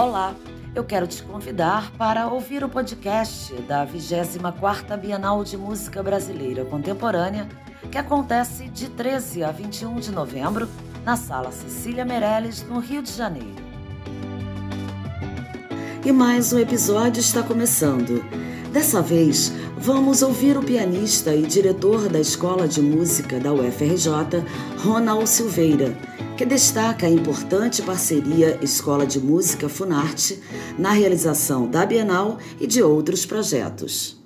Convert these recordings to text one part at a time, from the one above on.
Olá, eu quero te convidar para ouvir o podcast da 24ª Bienal de Música Brasileira Contemporânea, que acontece de 13 a 21 de novembro na Sala Cecília Meirelles, no Rio de Janeiro. E mais um episódio está começando. Dessa vez, vamos ouvir o pianista e diretor da Escola de Música da UFRJ, Ronald Silveira, que destaca a importante parceria Escola de Música Funarte na realização da Bienal e de outros projetos.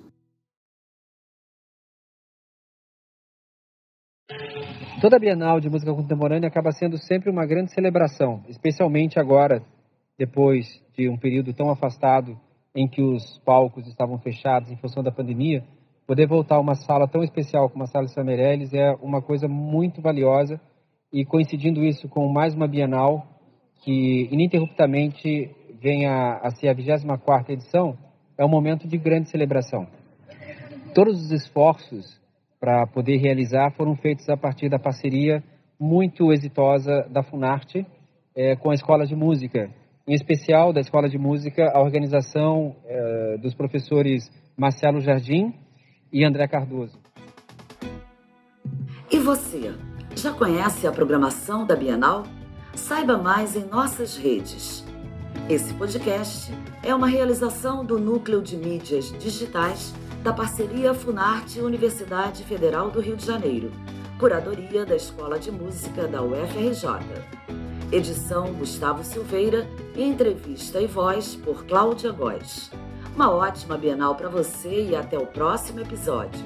Toda Bienal de Música Contemporânea acaba sendo sempre uma grande celebração, especialmente agora, depois de um período tão afastado em que os palcos estavam fechados em função da pandemia, poder voltar a uma sala tão especial como a Sala de é uma coisa muito valiosa e coincidindo isso com mais uma Bienal que ininterruptamente vem a, a ser a 24ª edição, é um momento de grande celebração. Todos os esforços para poder realizar foram feitos a partir da parceria muito exitosa da Funarte é, com a Escola de Música, em especial da Escola de Música, a organização eh, dos professores Marcelo Jardim e André Cardoso. E você, já conhece a programação da Bienal? Saiba mais em nossas redes. Esse podcast é uma realização do Núcleo de Mídias Digitais da parceria Funarte Universidade Federal do Rio de Janeiro, curadoria da Escola de Música da UFRJ. Edição Gustavo Silveira e entrevista e voz por Cláudia Góes. Uma ótima Bienal para você e até o próximo episódio.